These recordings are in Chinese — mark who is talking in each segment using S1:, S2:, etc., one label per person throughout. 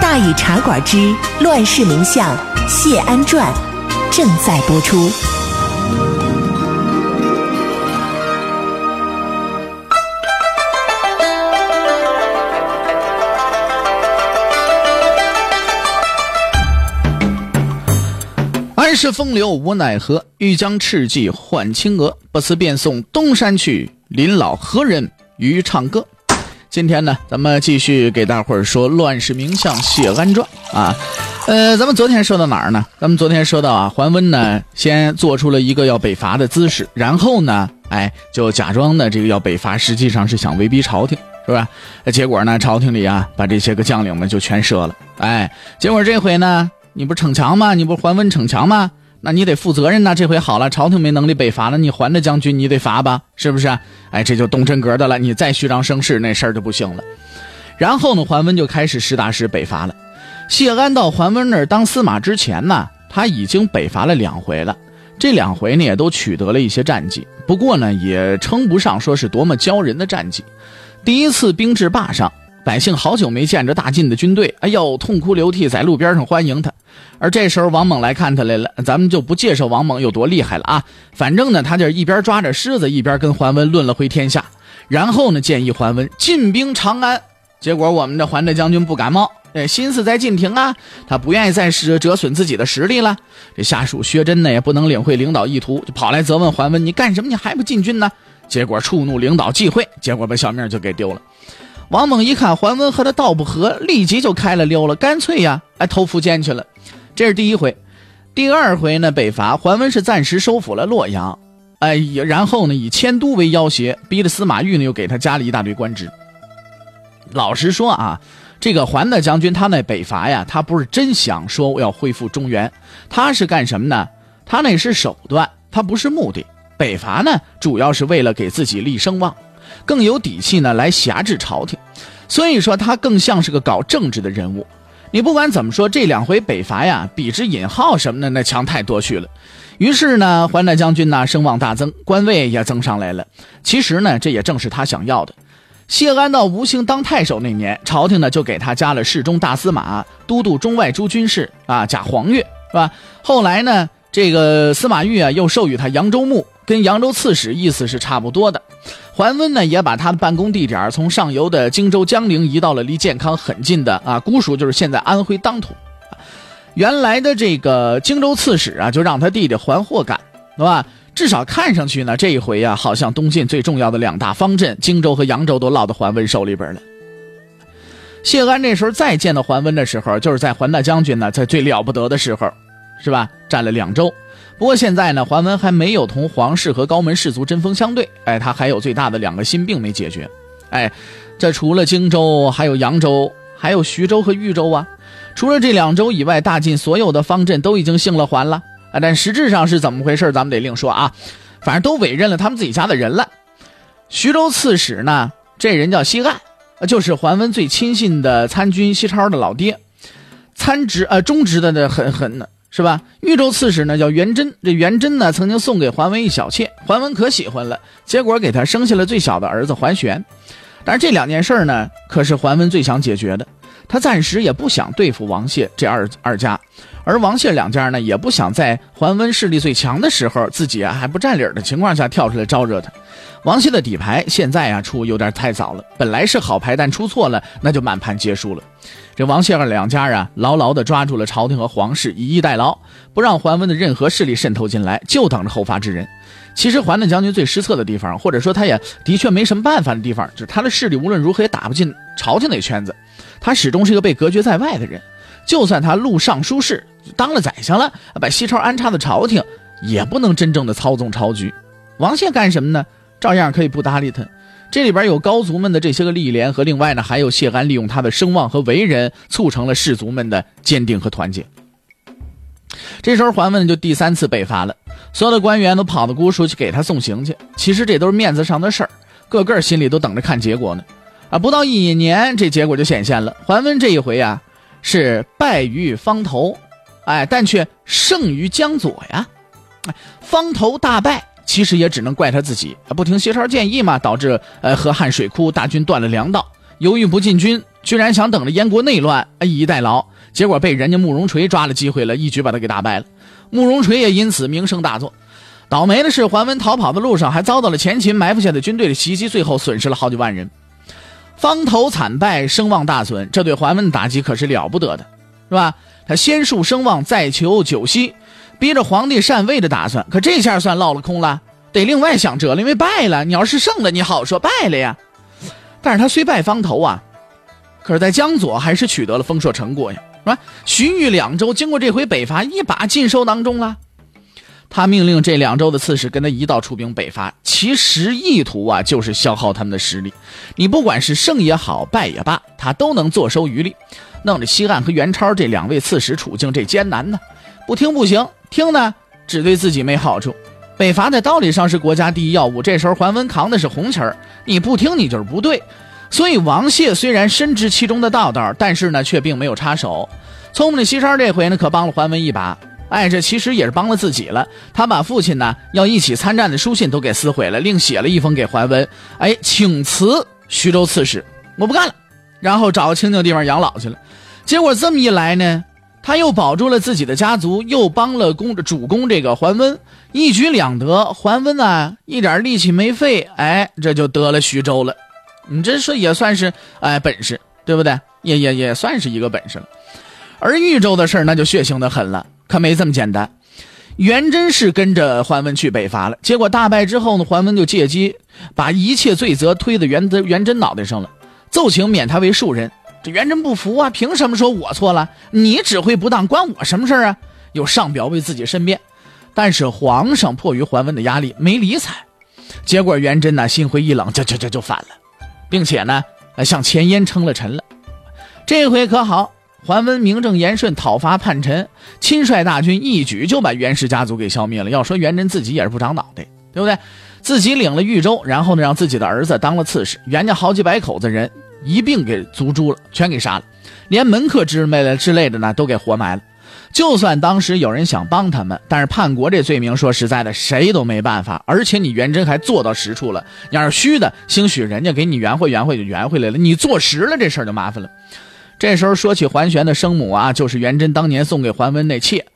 S1: 大禹茶馆之乱世名相谢安传》正在播出。
S2: 安世风流无奈何，欲将赤骥换青鹅。不辞便送东山去，临老何人与唱歌？今天呢，咱们继续给大伙儿说《乱世名相谢安传》啊。呃，咱们昨天说到哪儿呢？咱们昨天说到啊，桓温呢先做出了一个要北伐的姿势，然后呢，哎，就假装呢这个要北伐，实际上是想威逼朝廷，是吧？结果呢，朝廷里啊，把这些个将领们就全射了。哎，结果这回呢？你不逞强吗？你不桓温逞强吗？那你得负责任呐。这回好了，朝廷没能力北伐了，你还的将军你得伐吧，是不是？哎，这就动真格的了。你再虚张声势，那事儿就不行了。然后呢，桓温就开始实打实北伐了。谢安到桓温那儿当司马之前呢，他已经北伐了两回了。这两回呢，也都取得了一些战绩，不过呢，也称不上说是多么骄人的战绩。第一次兵至坝上。百姓好久没见着大晋的军队，哎呦，痛哭流涕，在路边上欢迎他。而这时候王猛来看他来了，咱们就不介绍王猛有多厉害了啊。反正呢，他就一边抓着狮子，一边跟桓温论了回天下。然后呢，建议桓温进兵长安。结果我们的桓大将军不感冒，哎，心思在晋廷啊，他不愿意再折折损自己的实力了。这下属薛真呢，也不能领会领导意图，就跑来责问桓温：“你干什么？你还不进军呢？”结果触怒领导忌讳，结果把小命就给丢了。王猛一看桓温和他道不合，立即就开了溜了，干脆呀，哎，投苻坚去了。这是第一回，第二回呢，北伐，桓温是暂时收复了洛阳，哎，然后呢，以迁都为要挟，逼着司马懿呢，又给他加了一大堆官职。老实说啊，这个桓大将军他那北伐呀，他不是真想说要恢复中原，他是干什么呢？他那是手段，他不是目的。北伐呢，主要是为了给自己立声望。更有底气呢，来辖制朝廷，所以说他更像是个搞政治的人物。你不管怎么说，这两回北伐呀，比之尹浩什么的那强太多去了。于是呢，桓大将军呢声望大增，官位也增上来了。其实呢，这也正是他想要的。谢安到吴兴当太守那年，朝廷呢就给他加了侍中、大司马、都督中外诸军事啊，贾黄钺，是吧？后来呢，这个司马懿啊又授予他扬州牧，跟扬州刺史意思是差不多的。桓温呢，也把他的办公地点从上游的荆州江陵移到了离建康很近的啊，姑属就是现在安徽当涂。原来的这个荆州刺史啊，就让他弟弟桓霍干，对吧？至少看上去呢，这一回呀，好像东晋最重要的两大方阵荆州和扬州都落到桓温手里边了。谢安这时候再见到桓温的时候，就是在桓大将军呢在最了不得的时候，是吧？占了两州。不过现在呢，桓温还没有同皇室和高门士族针锋相对，哎，他还有最大的两个心病没解决，哎，这除了荆州，还有扬州，还有徐州和豫州啊。除了这两州以外，大晋所有的方阵都已经姓了桓了啊。但实质上是怎么回事，咱们得另说啊。反正都委任了他们自己家的人了。徐州刺史呢，这人叫西汉，就是桓温最亲信的参军西超的老爹，参职呃中职的那很很呢。是吧？豫州刺史呢叫元贞，这元贞呢曾经送给桓温一小妾，桓温可喜欢了，结果给他生下了最小的儿子桓玄。但是这两件事呢，可是桓温最想解决的，他暂时也不想对付王谢这二二家，而王谢两家呢也不想在桓温势力最强的时候，自己啊还不占理的情况下跳出来招惹他。王谢的底牌现在啊出有点太早了，本来是好牌，但出错了，那就满盘皆输了。这王谢二两家啊，牢牢地抓住了朝廷和皇室，以逸待劳，不让桓温的任何势力渗透进来，就等着后发制人。其实桓的将军最失策的地方，或者说他也的确没什么办法的地方，就是他的势力无论如何也打不进朝廷那圈子，他始终是一个被隔绝在外的人。就算他录尚书事，当了宰相了，把西超安插在朝廷，也不能真正的操纵朝局。王谢干什么呢？照样可以不搭理他。这里边有高族们的这些个历练，和另外呢还有谢安利用他的声望和为人，促成了士族们的坚定和团结。这时候桓温就第三次北伐了，所有的官员都跑到姑叔去给他送行去。其实这都是面子上的事儿，个个心里都等着看结果呢。啊，不到一年，这结果就显现了。桓温这一回啊，是败于方头，哎，但却胜于江左呀。方头大败，其实也只能怪他自己，不听西超建议嘛，导致呃河汉水库，大军断了粮道，犹豫不进军，居然想等着燕国内乱，以逸待劳。结果被人家慕容垂抓了机会了，一举把他给打败了。慕容垂也因此名声大作。倒霉的是，桓温逃跑的路上还遭到了前秦埋伏下的军队的袭击，最后损失了好几万人。方头惨败，声望大损，这对桓温的打击可是了不得的，是吧？他先树声望，再求九锡，逼着皇帝禅位的打算，可这下算落了空了，得另外想辙了。因为败了，你要是胜了，你好说败了呀。但是他虽败方头啊，可是在江左还是取得了丰硕成果呀。是吧？荀彧两州经过这回北伐，一把尽收囊中了。他命令这两州的刺史跟他一道出兵北伐，其实意图啊，就是消耗他们的实力。你不管是胜也好，败也罢，他都能坐收渔利，弄得西汉和元超这两位刺史处境这艰难呢。不听不行，听呢只对自己没好处。北伐在道理上是国家第一要务，这时候桓温扛的是红旗儿，你不听你就是不对。所以王谢虽然深知其中的道道，但是呢，却并没有插手。聪明的西山这回呢，可帮了桓温一把。哎，这其实也是帮了自己了。他把父亲呢要一起参战的书信都给撕毁了，另写了一封给桓温，哎，请辞徐州刺史，我不干了，然后找个清静地方养老去了。结果这么一来呢，他又保住了自己的家族，又帮了公主公这个桓温，一举两得。桓温呢，一点力气没费，哎，这就得了徐州了。你这说也算是哎本事，对不对？也也也算是一个本事了。而豫州的事儿那就血腥的很了，可没这么简单。元贞是跟着桓温去北伐了，结果大败之后呢，桓温就借机把一切罪责推在元元贞脑袋上了，奏请免他为庶人。这元贞不服啊，凭什么说我错了？你指挥不当，关我什么事啊？又上表为自己申辩。但是皇上迫于桓温的压力，没理睬。结果元贞呢，心灰意冷，就就就就反了。并且呢，向前燕称了臣了。这回可好，桓温名正言顺讨伐叛臣，亲率大军一举就把袁氏家族给消灭了。要说元贞自己也是不长脑袋，对不对？自己领了豫州，然后呢，让自己的儿子当了刺史，袁家好几百口子人一并给族诛了，全给杀了，连门客之类的之类的呢，都给活埋了。就算当时有人想帮他们，但是叛国这罪名，说实在的，谁都没办法。而且你元贞还做到实处了，要是虚的，兴许人家给你圆回圆回就圆回来了。你做实了，这事儿就麻烦了。这时候说起桓玄的生母啊，就是元贞当年送给桓温那妾，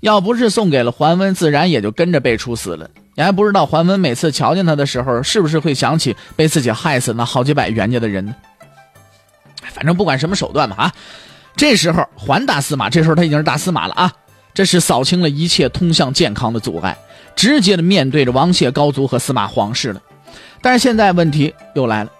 S2: 要不是送给了桓温，自然也就跟着被处死了。你还不知道桓温每次瞧见他的时候，是不是会想起被自己害死那好几百袁家的人呢？反正不管什么手段吧，啊。这时候，桓大司马，这时候他已经是大司马了啊！这是扫清了一切通向健康的阻碍，直接的面对着王谢高族和司马皇室了。但是现在问题又来了，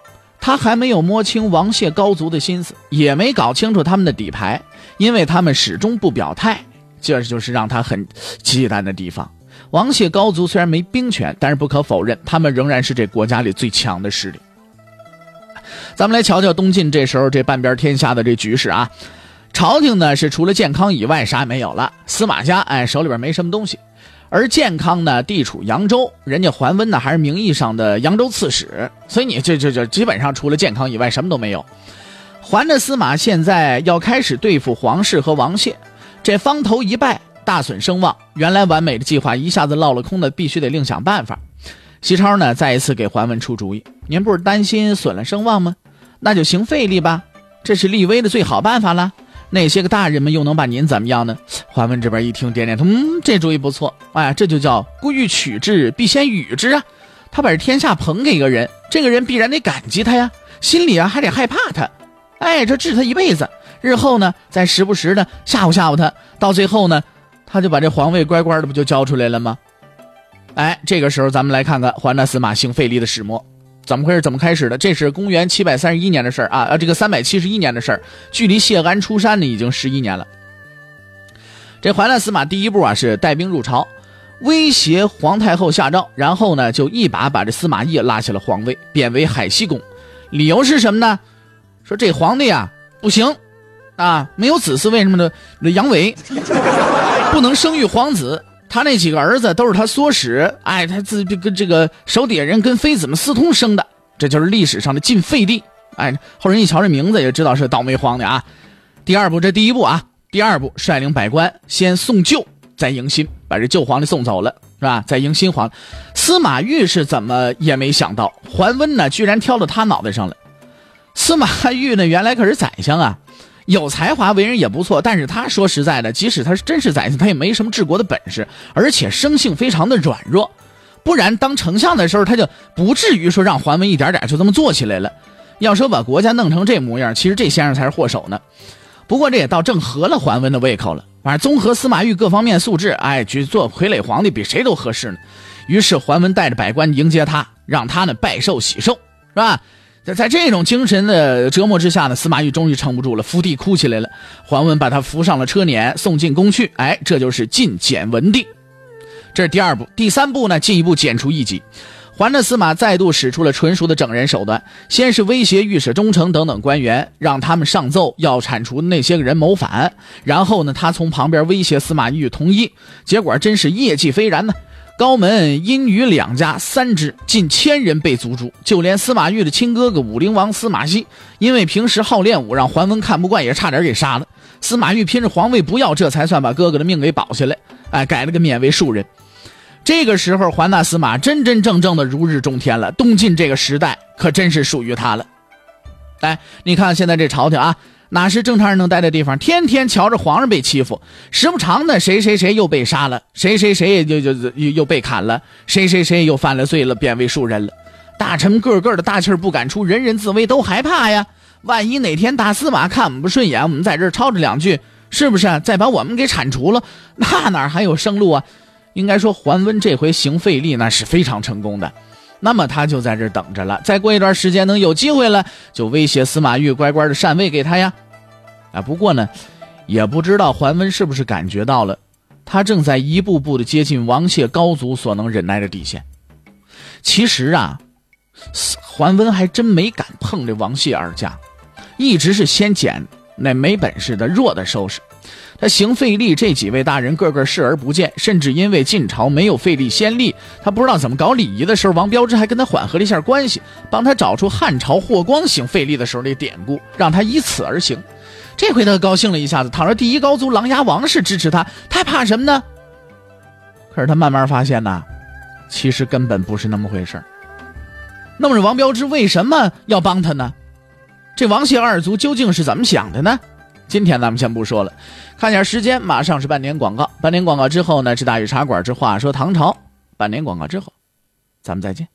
S2: 他还没有摸清王谢高族的心思，也没搞清楚他们的底牌，因为他们始终不表态，这就是让他很忌惮的地方。王谢高族虽然没兵权，但是不可否认，他们仍然是这国家里最强的势力。咱们来瞧瞧东晋这时候这半边天下的这局势啊。朝廷呢是除了健康以外啥也没有了，司马家哎手里边没什么东西，而健康呢地处扬州，人家桓温呢还是名义上的扬州刺史，所以你这这这基本上除了健康以外什么都没有。桓的司马现在要开始对付皇室和王谢，这方头一败，大损声望，原来完美的计划一下子落了空的，必须得另想办法。西超呢再一次给桓温出主意，您不是担心损了声望吗？那就行费力吧，这是立威的最好办法了。那些个大人们又能把您怎么样呢？桓温这边一听，点点头，嗯，这主意不错。哎，这就叫故欲取之，必先予之啊！他把这天下捧给一个人，这个人必然得感激他呀，心里啊还得害怕他。哎，这治他一辈子，日后呢再时不时的吓唬吓唬他，到最后呢，他就把这皇位乖乖的不就交出来了吗？哎，这个时候咱们来看看桓大司马姓费力的始末。怎么回事？怎么开始的？这是公元七百三十一年的事儿啊！啊，这个三百七十一年的事儿，距离谢安出山呢已经十一年了。这淮南司马第一步啊是带兵入朝，威胁皇太后下诏，然后呢就一把把这司马懿拉下了皇位，贬为海西公。理由是什么呢？说这皇帝啊不行，啊没有子嗣，为什么呢？阳痿，不能生育皇子。他那几个儿子都是他唆使，哎，他自跟这个手底下人跟妃子们私通生的，这就是历史上的晋废帝。哎，后人一瞧这名字也知道是倒霉皇帝啊。第二步，这第一步啊，第二步率领百官先送旧，再迎新，把这旧皇帝送走了，是吧？再迎新皇。司马懿是怎么也没想到，桓温呢居然挑到他脑袋上了。司马懿呢原来可是宰相啊。有才华，为人也不错，但是他说实在的，即使他是真是宰相，他也没什么治国的本事，而且生性非常的软弱，不然当丞相的时候，他就不至于说让桓温一点点就这么做起来了。要说把国家弄成这模样，其实这先生才是祸首呢。不过这也倒正合了桓温的胃口了，反正综合司马懿各方面素质，哎，去做傀儡皇帝比谁都合适呢。于是桓温带着百官迎接他，让他呢拜寿喜寿，是吧？在在这种精神的折磨之下呢，司马懿终于撑不住了，伏地哭起来了。桓温把他扶上了车辇，送进宫去。哎，这就是晋简文帝。这是第二步，第三步呢，进一步剪除异己。桓的司马再度使出了纯熟的整人手段，先是威胁御史中丞等等官员，让他们上奏要铲除那些个人谋反。然后呢，他从旁边威胁司马懿同意，结果真是业绩斐然呢。高门阴于两家三支，近千人被族诛，就连司马懿的亲哥哥武陵王司马熙，因为平时好练武，让桓温看不惯，也差点给杀了。司马懿拼着皇位不要，这才算把哥哥的命给保下来。哎，改了个免为庶人。这个时候，桓大司马真真正正的如日中天了。东晋这个时代可真是属于他了。来，你看现在这朝廷啊。哪是正常人能待的地方？天天瞧着皇上被欺负，时不常的谁谁谁又被杀了，谁谁谁又又又又被砍了，谁谁谁又犯了罪了，变为庶人了。大臣个个的大气不敢出，人人自危，都害怕呀。万一哪天大司马看我们不顺眼，我们在这儿吵着两句，是不是再把我们给铲除了？那哪还有生路啊？应该说，桓温这回行废立那是非常成功的。那么他就在这等着了，再过一段时间能有机会了，就威胁司马懿乖乖的禅位给他呀。啊，不过呢，也不知道桓温是不是感觉到了，他正在一步步的接近王谢高祖所能忍耐的底线。其实啊，桓温还真没敢碰这王谢二家，一直是先捡那没本事的弱的收拾。他行费力这几位大人个个视而不见，甚至因为晋朝没有费力先例，他不知道怎么搞礼仪的时候，王彪之还跟他缓和了一下关系，帮他找出汉朝霍光行费力的时候的典故，让他以此而行。这回他高兴了一下子，倘若第一高祖琅琊王是支持他，他怕什么呢？可是他慢慢发现呐，其实根本不是那么回事那么这王彪之为什么要帮他呢？这王谢二族究竟是怎么想的呢？今天咱们先不说了，看一下时间，马上是半年广告。半年广告之后呢，是大宇茶馆之话说唐朝。半年广告之后，咱们再见。